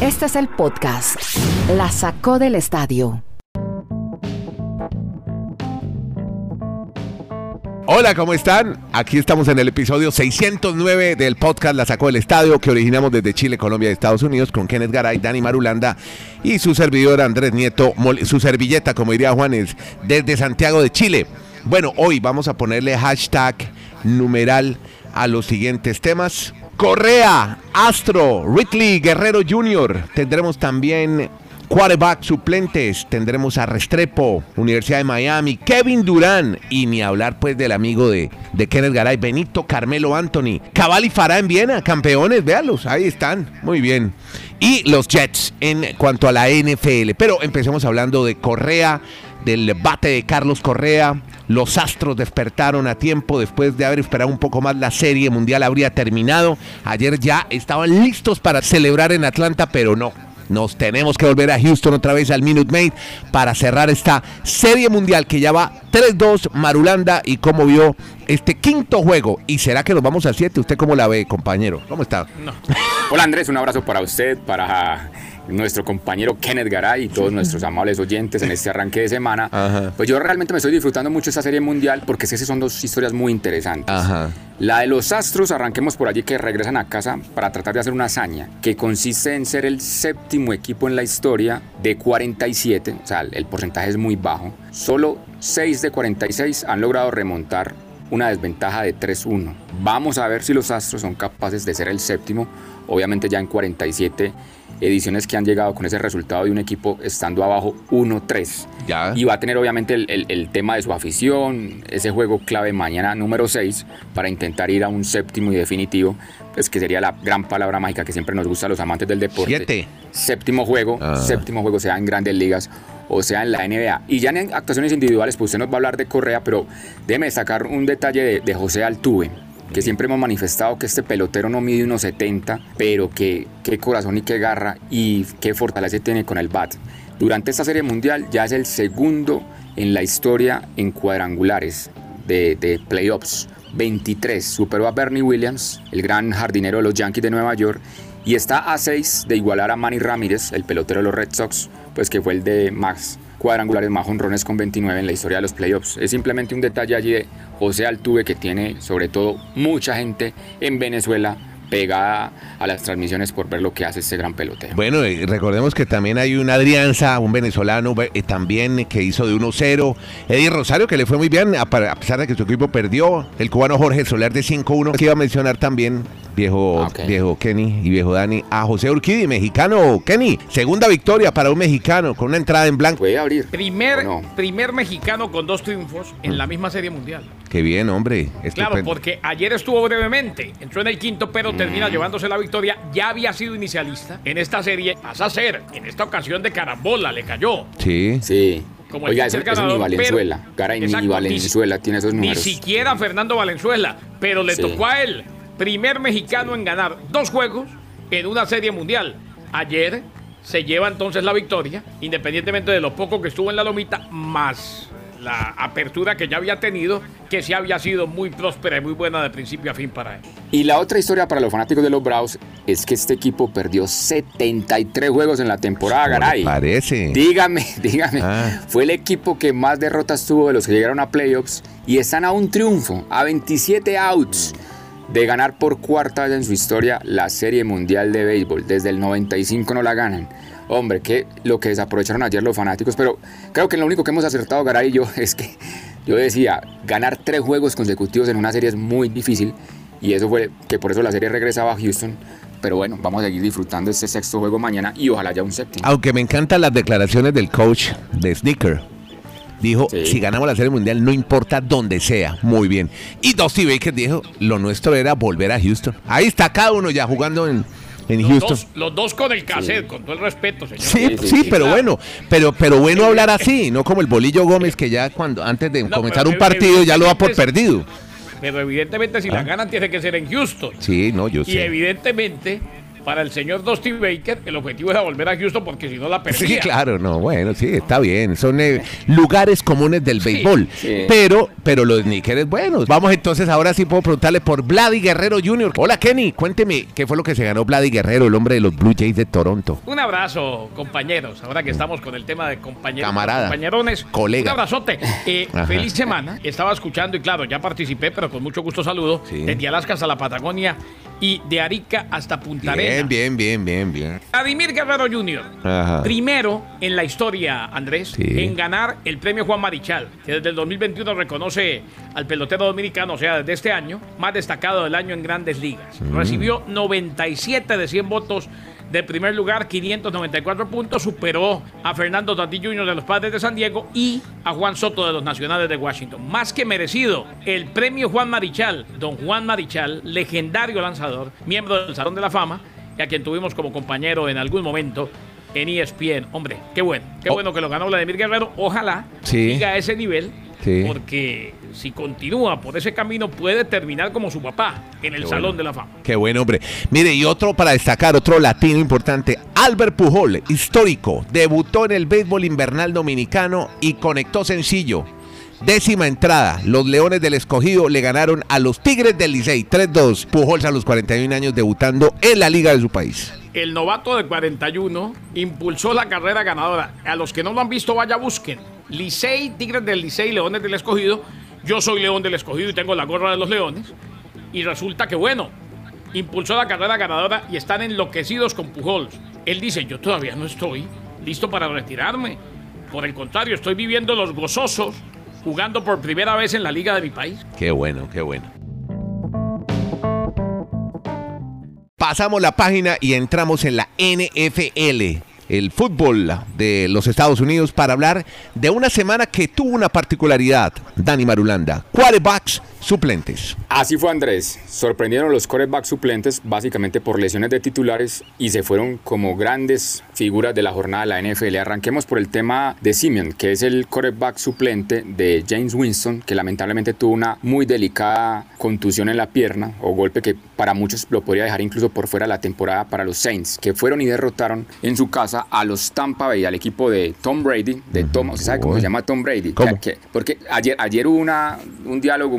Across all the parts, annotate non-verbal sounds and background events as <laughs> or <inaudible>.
Este es el podcast. La sacó del estadio. Hola, ¿cómo están? Aquí estamos en el episodio 609 del podcast La Sacó del Estadio que originamos desde Chile, Colombia y Estados Unidos con Kenneth Garay, Dani Marulanda y su servidor Andrés Nieto, su servilleta, como diría Juanes, desde Santiago de Chile. Bueno, hoy vamos a ponerle hashtag numeral a los siguientes temas. Correa, Astro, Ridley, Guerrero Jr. Tendremos también quarterback suplentes. Tendremos a Restrepo, Universidad de Miami, Kevin Durán y ni hablar pues del amigo de, de Kenneth Garay, Benito Carmelo Anthony, Cabal y Farah en Viena, campeones, véalos, ahí están, muy bien. Y los Jets en cuanto a la NFL. Pero empecemos hablando de Correa, del bate de Carlos Correa. Los Astros despertaron a tiempo después de haber esperado un poco más. La serie mundial habría terminado. Ayer ya estaban listos para celebrar en Atlanta, pero no. Nos tenemos que volver a Houston otra vez al Minute Maid para cerrar esta serie mundial que ya va 3-2 Marulanda y cómo vio este quinto juego. ¿Y será que nos vamos al 7? ¿Usted cómo la ve, compañero? ¿Cómo está? Hola Andrés, un abrazo para usted, para nuestro compañero Kenneth Garay y todos <laughs> nuestros amables oyentes en este arranque de semana. Pues yo realmente me estoy disfrutando mucho esta serie mundial porque esas son dos historias muy interesantes. La de los Astros, arranquemos por allí que regresan a casa para tratar de hacer una hazaña que consiste en ser el séptimo equipo en la historia de 47, o sea, el porcentaje es muy bajo. Solo 6 de 46 han logrado remontar una desventaja de 3-1. Vamos a ver si los Astros son capaces de ser el séptimo, obviamente ya en 47 ediciones que han llegado con ese resultado de un equipo estando abajo 1-3. Y va a tener obviamente el, tema de su afición, ese juego clave mañana número 6 para intentar ir a un séptimo y definitivo, pues que sería la gran palabra mágica que siempre nos gusta a los amantes del deporte. Siete. Séptimo juego, ah. séptimo juego sea en grandes ligas o sea en la NBA. Y ya en actuaciones individuales, pues usted nos va a hablar de Correa, pero déjeme destacar un detalle de, de José Altuve que siempre hemos manifestado que este pelotero no mide unos 70, pero que qué corazón y qué garra y qué fortaleza tiene con el bat. Durante esta serie mundial ya es el segundo en la historia en cuadrangulares de, de playoffs. 23, superó a Bernie Williams, el gran jardinero de los Yankees de Nueva York, y está a 6 de igualar a Manny Ramírez, el pelotero de los Red Sox, pues que fue el de Max cuadrangulares más honrones con 29 en la historia de los playoffs. Es simplemente un detalle allí de José Altuve que tiene sobre todo mucha gente en Venezuela pegada a las transmisiones por ver lo que hace este gran pelotero. Bueno, recordemos que también hay un Adrianza, un venezolano eh, también que hizo de 1-0. Eddie Rosario, que le fue muy bien, a, pesar de que su equipo perdió. El cubano Jorge Soler de 5-1, que iba a mencionar también viejo, ah, viejo Kenny y viejo Dani, a José Urquidi, mexicano. Kenny, segunda victoria para un mexicano con una entrada en blanco. Puede abrir. Primer, primer mexicano con dos triunfos en la misma serie mundial. Qué bien, hombre. Claro, porque ayer estuvo brevemente, entró en el quinto, pero termina mm. llevándose la victoria. Ya había sido inicialista en esta serie. Pasa a ser, en esta ocasión de carambola, le cayó. Sí. Sí. Como Oiga, eso, ganador, ni Valenzuela. Caray, ni Valenzuela tiene esos números. Ni siquiera Fernando Valenzuela, pero le tocó a él primer mexicano en ganar dos juegos en una serie mundial. Ayer se lleva entonces la victoria, independientemente de lo poco que estuvo en la lomita, más la apertura que ya había tenido, que sí había sido muy próspera y muy buena de principio a fin para él. Y la otra historia para los fanáticos de los Braves es que este equipo perdió 73 juegos en la temporada, Garay. Parece. Dígame, <laughs> dígame. Ah. Fue el equipo que más derrotas tuvo de los que llegaron a playoffs y están a un triunfo, a 27 outs de ganar por cuarta vez en su historia la Serie Mundial de Béisbol. Desde el 95 no la ganan. Hombre, que lo que desaprovecharon ayer los fanáticos, pero creo que lo único que hemos acertado Garay y yo <laughs> es que yo decía, ganar tres juegos consecutivos en una serie es muy difícil y eso fue que por eso la serie regresaba a Houston. Pero bueno, vamos a seguir disfrutando este sexto juego mañana y ojalá ya un séptimo. Aunque me encantan las declaraciones del coach de Sneaker Dijo, si ganamos la Serie Mundial, no importa dónde sea. Muy bien. Y Dusty Baker dijo, lo nuestro era volver a Houston. Ahí está cada uno ya jugando en, en los Houston. Dos, los dos con el cassette, con todo el respeto, señor. Sí, sí, pero bueno, pero, pero bueno hablar así, no como el Bolillo Gómez que ya cuando antes de comenzar un partido ya lo da por perdido. Pero evidentemente si la ah. ganan tiene que ser en Houston. Sí, no, yo sé. Y evidentemente para el señor Dusty Baker, el objetivo era volver a Houston porque si no la perdía. Sí, claro, no, bueno, sí, está bien. Son eh, lugares comunes del béisbol. Pero, pero los sneakers buenos. Vamos entonces, ahora sí puedo preguntarle por Vladi Guerrero Jr. Hola, Kenny, cuénteme, ¿qué fue lo que se ganó Vladi Guerrero, el hombre de los Blue Jays de Toronto? Un abrazo, compañeros. Ahora que estamos con el tema de compañeros. Camarada. Compañerones. Colega. Un abrazote. Eh, feliz semana. Estaba escuchando y claro, ya participé, pero con mucho gusto saludo. Desde Alaska hasta la Patagonia y de Arica hasta Punta Arenas. Bien, bien, bien, bien, bien. Vladimir Guerrero Jr. Primero en la historia, Andrés, en ganar el premio Juan Marichal, que desde el 2021 reconoce al pelotero dominicano, o sea, desde este año, más destacado del año en grandes ligas. Mm. Recibió 97 de 100 votos de primer lugar, 594 puntos, superó a Fernando Tatis Jr. de los Padres de San Diego y a Juan Soto de los Nacionales de Washington. Más que merecido, el premio Juan Marichal, don Juan Marichal, legendario lanzador, miembro del Salón de la Fama, y a quien tuvimos como compañero en algún momento en ESPN. Hombre, qué bueno, qué oh. bueno que lo ganó Vladimir Guerrero. Ojalá siga a ese nivel porque si continúa por ese camino puede terminar como su papá en el Salón de la Fama. Qué buen hombre. Mire, y otro para destacar, otro latino importante, Albert Pujol, histórico, debutó en el béisbol invernal dominicano y conectó sencillo. Décima entrada, los Leones del Escogido le ganaron a los Tigres del Licey 3-2. Pujols a los 41 años debutando en la liga de su país el novato de 41 impulsó la carrera ganadora. A los que no lo han visto, vaya busquen. Licey, Tigres del Licey, Leones del Escogido. Yo soy León del Escogido y tengo la gorra de los Leones. Y resulta que, bueno, impulsó la carrera ganadora y están enloquecidos con Pujols. Él dice, yo todavía no estoy listo para retirarme. Por el contrario, estoy viviendo los gozosos jugando por primera vez en la liga de mi país. Qué bueno, qué bueno. Pasamos la página y entramos en la NFL el fútbol de los Estados Unidos para hablar de una semana que tuvo una particularidad, Dani Marulanda. Quarterbacks suplentes. Así fue Andrés. Sorprendieron los quarterbacks suplentes básicamente por lesiones de titulares y se fueron como grandes figuras de la jornada de la NFL. Arranquemos por el tema de Simeon, que es el quarterback suplente de James Winston, que lamentablemente tuvo una muy delicada contusión en la pierna o golpe que para muchos lo podría dejar incluso por fuera de la temporada para los Saints, que fueron y derrotaron en su casa a los Tampa Bay, al equipo de Tom Brady, de Tom, ¿sabe cómo se llama Tom Brady? porque ayer, ayer hubo una, un diálogo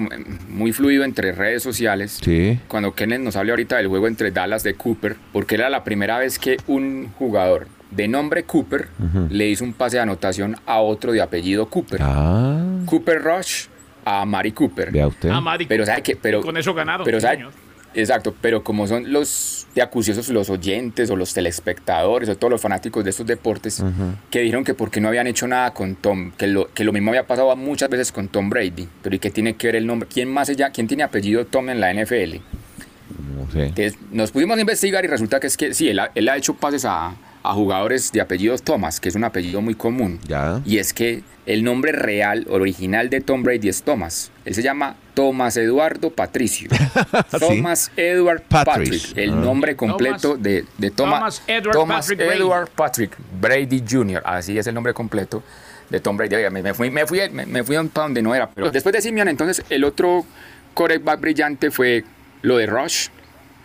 muy fluido entre redes sociales. Sí. Cuando Kenneth nos habla ahorita del juego entre Dallas de Cooper, porque era la primera vez que un jugador de nombre Cooper le hizo un pase de anotación a otro de apellido Cooper. Ah. Cooper Rush a Mari Cooper. Vea usted. A Mari pero sabe que pero con eso ganaron. Pero sabe, Exacto, pero como son los de acuciosos los oyentes o los telespectadores o todos los fanáticos de estos deportes que dijeron que porque no habían hecho nada con Tom, que lo, que lo mismo había pasado muchas veces con Tom Brady, pero ¿y qué tiene que ver el nombre? ¿Quién más allá? ¿Quién tiene apellido Tom en la NFL? No sé. Entonces, nos pudimos investigar y resulta que es que sí, él ha hecho pases a, a jugadores de apellido Thomas, que es un apellido muy común. Y es que el nombre real, original de Tom Brady es Thomas. Él se llama Thomas Eduardo Patricio. <laughs> Thomas Edward Patrick. el ah. nombre completo de, de Thomas, Edward, Patrick, Brady. Jr. Así es el nombre completo de Tom Brady. me, fui, me, fui, me, fui a donde no era. Pero después de Simeon, entonces el otro quarterback brillante fue lo de Rush,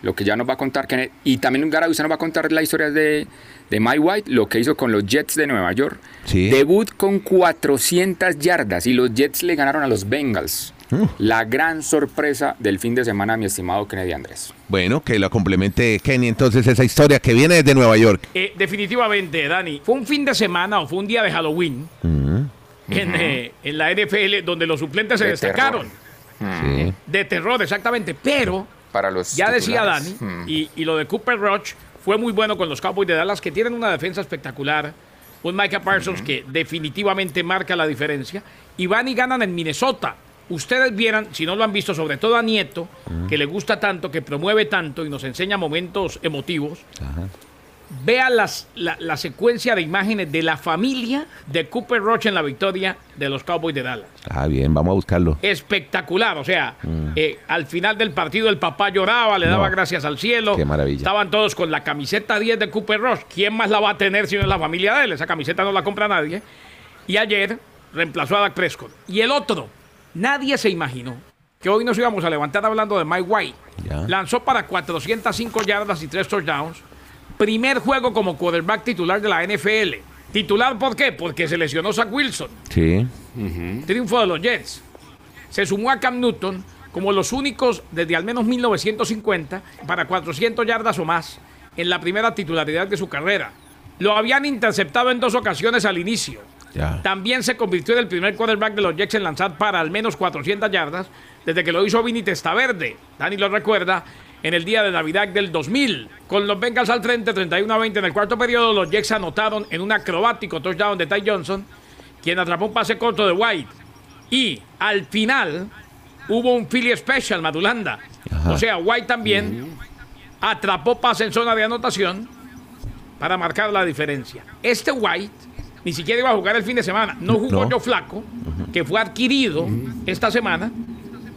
lo que ya nos va a contar Kenneth. Y también Gara nos va a contar la historia de de Mike White, lo que hizo con los Jets de Nueva York. Debut con 400 yardas y los Jets le ganaron a los Bengals. Uh. La gran sorpresa del fin de semana, mi estimado Kennedy Andrés. Bueno, que lo complemente Kenny entonces esa historia que viene desde Nueva York. Eh, definitivamente, Dani, fue un fin de semana o fue un día de Halloween mm. eh, en, la NFL donde los suplentes se destacaron. De terror, exactamente. Pero, Para los ya decía Dani, mm. y, y, lo de Cooper Roach fue muy bueno con los Cowboys de Dallas, que tienen una defensa espectacular. Un Micah Parsons que definitivamente marca la diferencia. Y van y ganan en Minnesota. Ustedes vieran, si no lo han visto, sobre todo a Nieto, que le gusta tanto, que promueve tanto y nos enseña momentos emotivos. Ajá vea las, la, secuencia de imágenes de la familia de Cooper Roche en la victoria de los Cowboys de Dallas. Ah, bien, vamos a buscarlo. Espectacular, o sea, mm. eh, al final del partido el papá lloraba, le daba gracias al cielo. Qué maravilla. Estaban todos con la camiseta 10 de Cooper Roche. ¿Quién más la va a tener si no es la familia de él? Esa camiseta no la compra nadie. Y ayer reemplazó a Dak Prescott. Y el otro, nadie se imaginó que hoy nos íbamos a levantar hablando de Mike White. Lanzó para 405 yardas y 3 touchdowns primer juego como quarterback titular de la NFL. ¿Titular por qué? Porque se lesionó Zach Wilson. Sí. Triunfo de los Jets. Se sumó a Cam Newton como los únicos desde al menos 1950 para 400 yardas o más en la primera titularidad de su carrera. Lo habían interceptado en dos ocasiones al inicio. También se convirtió en el primer quarterback de los Jets en lanzar para al menos 400 yardas desde que lo hizo Vinny Testaverde. Dani lo recuerda en el día de Navidad del 2000. Con los Bengals al frente, 31 a 20 en el cuarto periodo, los Jets anotaron en un acrobático touchdown de Ty Johnson, quien atrapó un pase corto de White. Y al final hubo un Philly Special, Madulanda. O sea, White también atrapó pase en zona de anotación para marcar la diferencia. Este White ni siquiera iba a jugar el fin de semana. No jugó yo flaco, que fue adquirido esta semana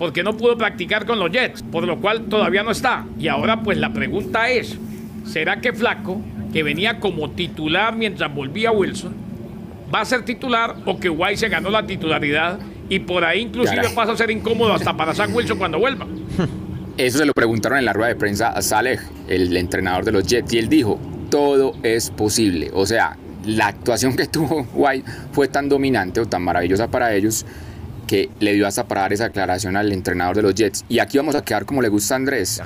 porque no pudo practicar con los Jets, por lo cual todavía no está. Y ahora pues la pregunta es, ¿será que Flaco, que venía como titular mientras volvía Wilson, va a ser titular o que White se ganó la titularidad y por ahí inclusive pasa a ser incómodo hasta para Zach Wilson cuando vuelva? <laughs> Eso se lo preguntaron en la rueda de prensa a Saleh, el entrenador de los Jets, y él dijo, todo es posible. O sea, la actuación que tuvo White fue tan dominante o tan maravillosa para ellos que le dio hasta para dar esa aclaración al entrenador de los Jets. Y aquí vamos a quedar como le gusta a Andrés.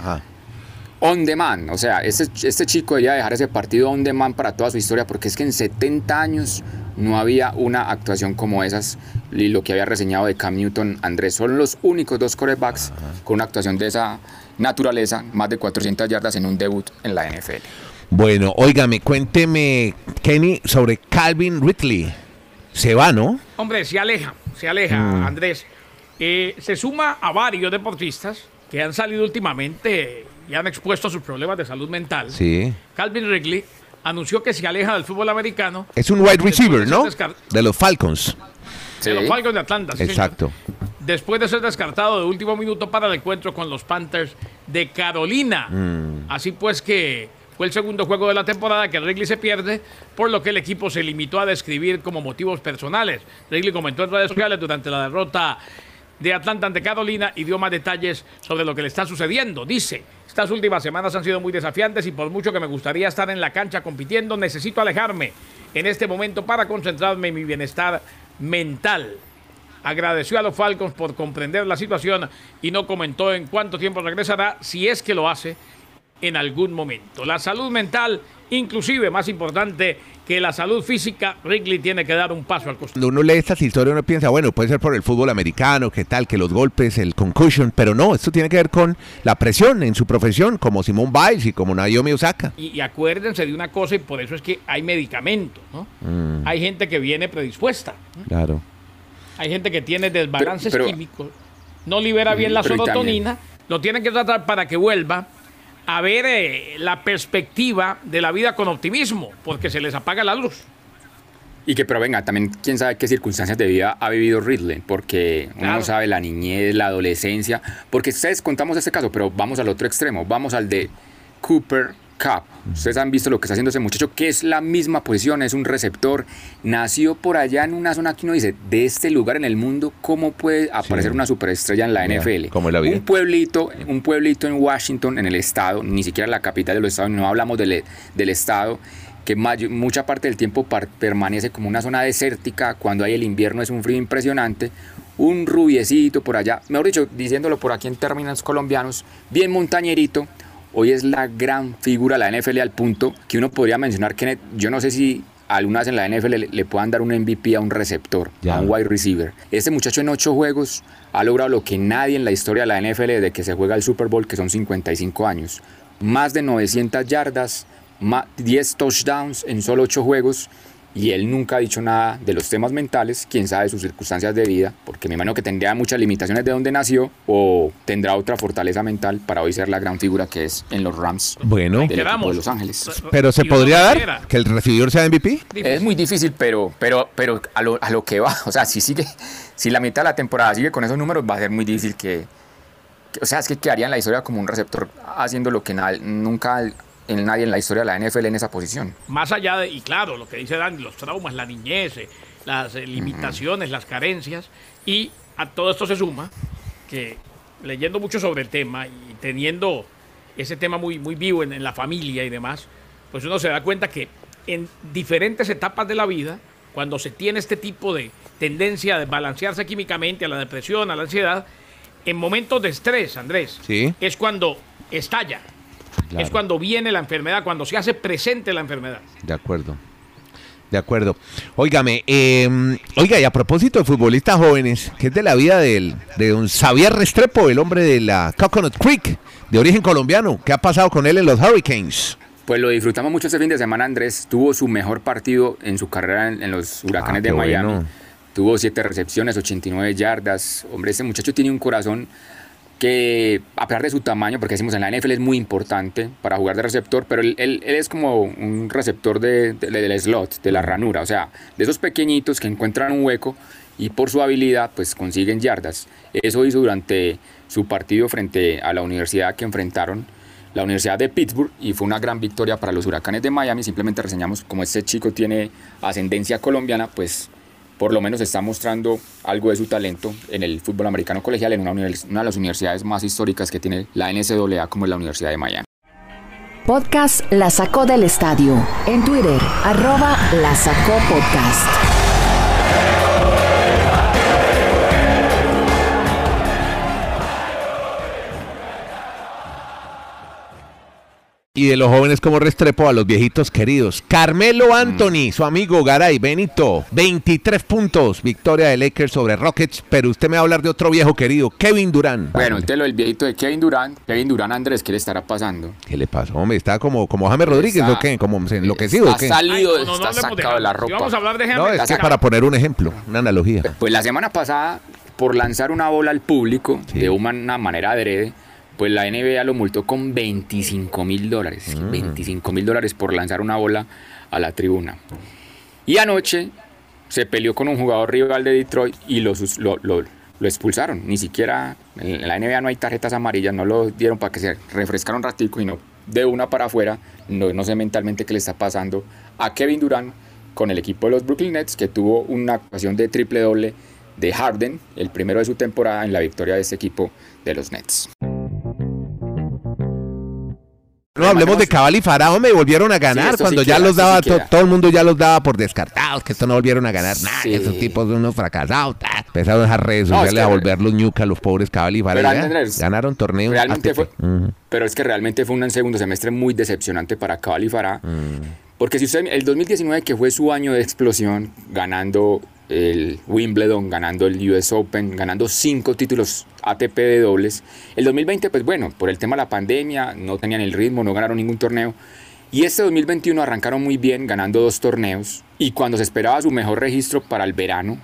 On demand, o sea, este, este chico debería dejar ese partido on demand para toda su historia, porque es que en 70 años no había una actuación como esas, y lo que había reseñado de Cam Newton, Andrés. Son los únicos dos corebacks con una actuación de esa naturaleza, más de 400 yardas en un debut en la NFL. Bueno, óigame, cuénteme, Kenny, sobre Calvin Ridley. Se va, ¿no? Hombre, se aleja se aleja, mm. Andrés. Eh, se suma a varios deportistas que han salido últimamente y han expuesto sus problemas de salud mental. Sí. Calvin Wrigley anunció que se aleja del fútbol americano. Es un wide receiver, ¿no? De los Falcons. De los Falcons de Atlanta. Exacto. Después de ser descartado de último minuto para el encuentro con los Panthers de Carolina. Mm. Así pues que fue el segundo juego de la temporada que Wrigley se pierde, por lo que el equipo se limitó a describir como motivos personales. Wrigley comentó en redes sociales durante la derrota de Atlanta ante Carolina y dio más detalles sobre lo que le está sucediendo. Dice, estas últimas semanas han sido muy desafiantes y por mucho que me gustaría estar en la cancha compitiendo, necesito alejarme en este momento para concentrarme en mi bienestar mental. Agradeció a los Falcons por comprender la situación y no comentó en cuánto tiempo regresará, si es que lo hace, en algún momento. La salud mental, inclusive más importante que la salud física, Wrigley tiene que dar un paso al costado. Cuando uno lee estas historias uno piensa, bueno, puede ser por el fútbol americano, que tal, que los golpes, el concussion, pero no, esto tiene que ver con la presión en su profesión, como Simón Biles y como Naomi Osaka. Y, acuérdense de una cosa, y por eso es que hay medicamentos, ¿no? Mm. Hay gente que viene predispuesta. Claro. Hay gente que tiene desbalances químicos, no libera bien la serotonina, lo tienen que tratar para que vuelva a ver eh, la perspectiva de la vida con optimismo, porque se les apaga la luz. Y que, pero venga, también quién sabe qué circunstancias de vida ha vivido Ridley, porque uno no sabe la niñez, la adolescencia, porque ustedes contamos este caso, pero vamos al otro extremo, vamos al de Cooper Cup. Ustedes han visto lo que está haciendo ese muchacho, que es la misma posición, es un receptor. Nació por allá en una zona que uno dice, de este lugar en el mundo, ¿cómo puede aparecer una superestrella en la NFL? Como la vida. Un pueblito, un pueblito en Washington, en el estado, ni siquiera la capital de los estados, no hablamos del, del estado, que mucha parte del tiempo permanece como una zona desértica, cuando hay el invierno es un frío impresionante, un rubiecito por allá, mejor dicho, diciéndolo por aquí en términos colombianos, bien montañerito, hoy es la gran figura de la NFL al punto que uno podría mencionar que yo no sé si algunas en la NFL le, puedan dar un MVP a un receptor, a un wide receiver. Este muchacho en ocho juegos ha logrado lo que nadie en la historia de la NFL desde que se juega el Super Bowl, que son 55 años. Más de 900 yardas, 10 touchdowns en solo ocho juegos y él nunca ha dicho nada de los temas mentales, quién sabe sus circunstancias de vida, porque me imagino que tendría muchas limitaciones de donde nació o tendrá otra fortaleza mental para hoy ser la gran figura que es en los Rams bueno, de Los Ángeles. Pero se podría dar que el recibidor sea MVP? Es muy difícil, pero, pero, pero a, lo, a lo que va, <laughs> o sea, si sigue, si la mitad de la temporada sigue con esos números, va a ser muy difícil que, o sea, es que quedaría en la historia como un receptor haciendo lo que nunca en nadie en la historia de la NFL en esa posición. Más allá de, y claro, lo que dice Dani, los traumas, la niñez, eh, las eh, limitaciones, las carencias, y a todo esto se suma que leyendo mucho sobre el tema y teniendo ese tema muy, muy vivo en, la familia y demás, pues uno se da cuenta que en diferentes etapas de la vida, cuando se tiene este tipo de tendencia de balancearse químicamente a la depresión, a la ansiedad, en momentos de estrés, Andrés, Sí. es cuando estalla. Claro. Es cuando viene la enfermedad, cuando se hace presente la enfermedad. De acuerdo. De acuerdo. Óigame, eh, oiga, y a propósito de futbolistas jóvenes, que es de la vida del, de don Xavier Restrepo, el hombre de la Coconut Creek, de origen colombiano, ¿qué ha pasado con él en los Hurricanes? Pues lo disfrutamos mucho este fin de semana, Andrés. Tuvo su mejor partido en su carrera en, en los Huracanes Ah, de qué Miami. bueno. Tuvo siete recepciones, 89 yardas. Hombre, este muchacho tiene un corazón que, a pesar de su tamaño, porque decimos en la NFL es muy importante para jugar de receptor, pero él, es como un receptor de, de- del slot, de la ranura, o sea, de esos pequeñitos que encuentran un hueco y por su habilidad pues consiguen yardas. Eso hizo durante su partido frente a la universidad que enfrentaron, la Universidad de Pittsburgh, y fue una gran victoria para los Huracanes de Miami. Simplemente reseñamos como este chico tiene ascendencia colombiana, pues por lo menos está mostrando algo de su talento en el fútbol americano colegial en una, de las universidades más históricas que tiene la NCAA como es la Universidad de Miami. Podcast La Sacó del Estadio. En Twitter, arroba La Sacó Podcast. Y de los jóvenes como Restrepo a los viejitos queridos. Carmelo Anthony, su amigo Garay Benito, 23 puntos, victoria de Lakers sobre Rockets, pero usted me va a hablar de otro viejo querido, Kevin Durant. Bueno, entonces lo del viejito de Kevin Durant, Kevin Durant Andrés, ¿qué le estará pasando? ¿Qué le pasó? Hombre, está como, como James Rodríguez, Está- ¿o qué? Como enloquecido, ¿o Está qué? salido, Ay, no, no, no está hablemos de sacado de la. Si ropa. vamos a hablar de No, James, es que para poner un ejemplo, una analogía. Pues la semana pasada, por lanzar una bola al público Sí. de una, una manera adrede, pues la NBA lo multó con 25 mil dólares. Mm. 25 mil dólares por lanzar una bola a la tribuna. Y anoche se peleó con un jugador rival de Detroit y lo, lo, lo- lo expulsaron. Ni siquiera en la NBA no hay tarjetas amarillas, no lo dieron para que se refrescara un ratico y no de una para afuera. No, no sé mentalmente qué le está pasando a Kevin Durant con el equipo de los Brooklyn Nets que tuvo una actuación de triple doble de Harden, el primero de su temporada en la victoria de este equipo de los Nets. No hablemos de Cabal y Farah, hombre, volvieron a ganar cuando sí ya queda, los daba, sí to- queda. todo el mundo ya los daba por descartados, que esto no volvieron a ganar nada, esos tipos son unos fracasados. Empezaron a esas redes No, es sociales que a volver los ñuca, los pobres Cabal y Andrés, ganaron torneos. Realmente fue, pero es que realmente fue un segundo semestre muy decepcionante para Cabal y Farah. Porque si usted, el 2019 que fue su año de explosión, ganando el Wimbledon, ganando el US Open, ganando cinco títulos ATP de dobles. El 2020, pues bueno, por el tema de la pandemia, no tenían el ritmo, no ganaron ningún torneo. Y este 2021 arrancaron muy bien, ganando dos torneos. Y cuando se esperaba su mejor registro para el verano,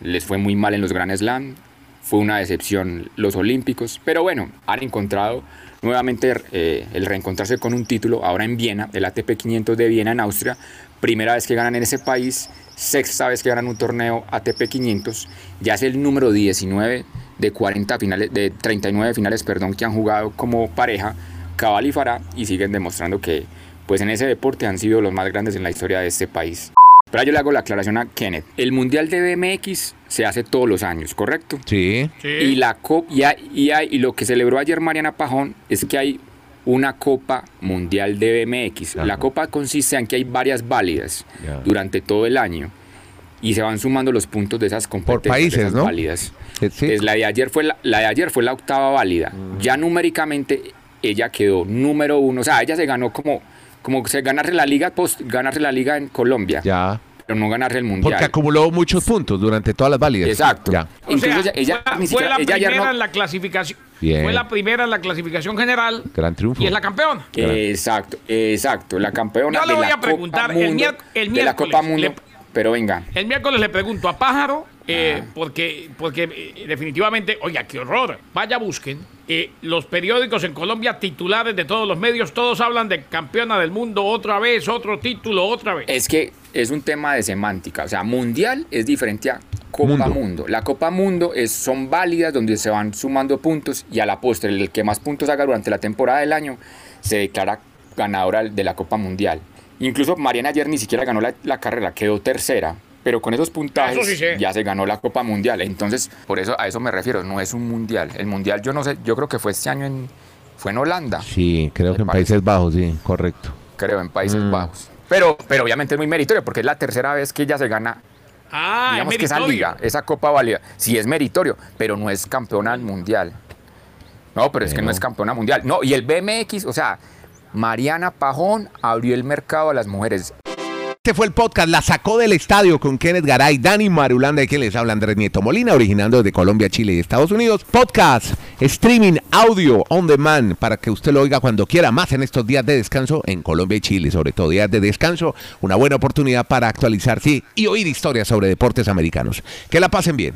les fue muy mal en los Grand Slam. Fue una decepción los Olímpicos. Pero bueno, han encontrado nuevamente eh, el reencontrarse con un título ahora en Viena, el ATP 500 de Viena en Austria. Primera vez que ganan en ese país, sexta vez que ganan un torneo ATP 500. Ya es el número 19 de 40 finales, de 39 finales, perdón, que han jugado como pareja, Cabal y Farah, y siguen demostrando que pues en ese deporte han sido los más grandes en la historia de este país. Pero yo le hago la aclaración a Kenneth. El Mundial de BMX se hace todos los años, ¿correcto? Sí. Sí. Y, la cop y, hay- y, hay- y lo que celebró ayer Mariana Pajón es que hay una Copa Mundial de BMX. La Copa consiste en que hay varias válidas durante todo el año y se van sumando los puntos de esas competencias países, esas ¿no? válidas. La de ayer fue la, la de ayer fue la octava válida. Ya numéricamente ella quedó número uno, o sea, ella se ganó como como se ganarse la liga post, ganarse la liga en Colombia, Ya. Pero no ganarse el mundial. Porque acumuló muchos puntos durante todas las válidas. Exacto. Ya. O Incluso sea, ella, ella fue, ni fue siquiera- la ella primera no- en la clasificación. Bien. Fue la primera en la clasificación general. Gran triunfo. Y es la campeona. Exacto, exacto. La campeona Yo le de voy la a preguntar, Copa el el de la miércoles Copa Mundo. le- Pero venga, El miércoles le pregunto a Pájaro, eh, Ah. porque, porque eh, definitivamente, oiga, qué horror. Vaya, busquen. eh, los periódicos en Colombia, titulares de todos los medios, todos hablan de campeona del mundo otra vez, otro título otra vez. es que es un tema de semántica. O sea, mundial es diferente a Copa Mundo. Mundo. La Copa Mundo es, son válidas donde se van sumando puntos y a la postre, el que más puntos haga durante la temporada del año se declara ganadora de la Copa Mundial. Incluso Mariana ayer ni siquiera ganó la, la carrera, quedó tercera. Pero con esos puntajes Eso sí sé. ya se ganó la Copa Mundial. Entonces, por eso a eso me refiero, no es un mundial. El mundial, yo no sé, yo creo que fue este año en, fue en Holanda. Sí, creo que en parece. Países Bajos, sí, correcto. creo, en Países mm. Bajos. Pero, pero obviamente es muy meritorio porque es la tercera vez que ella se gana. Ah, digamos que esa liga, esa Copa válida, sí es meritorio, pero no es campeona mundial. No, pero es que no es campeona mundial. No, y el BMX, o sea, Mariana Pajón abrió el mercado a las mujeres. Este fue el podcast La Sacó del Estadio con Kenneth Garay, Dani Marulanda, de quien les habla Andrés Nieto Molina, originando desde Colombia, Chile y Estados Unidos. Podcast, streaming, audio, on demand, para que usted lo oiga cuando quiera, más en estos días de descanso en Colombia y Chile, sobre todo días de descanso. Una buena oportunidad para actualizarse y oír historias sobre deportes americanos. Que la pasen bien.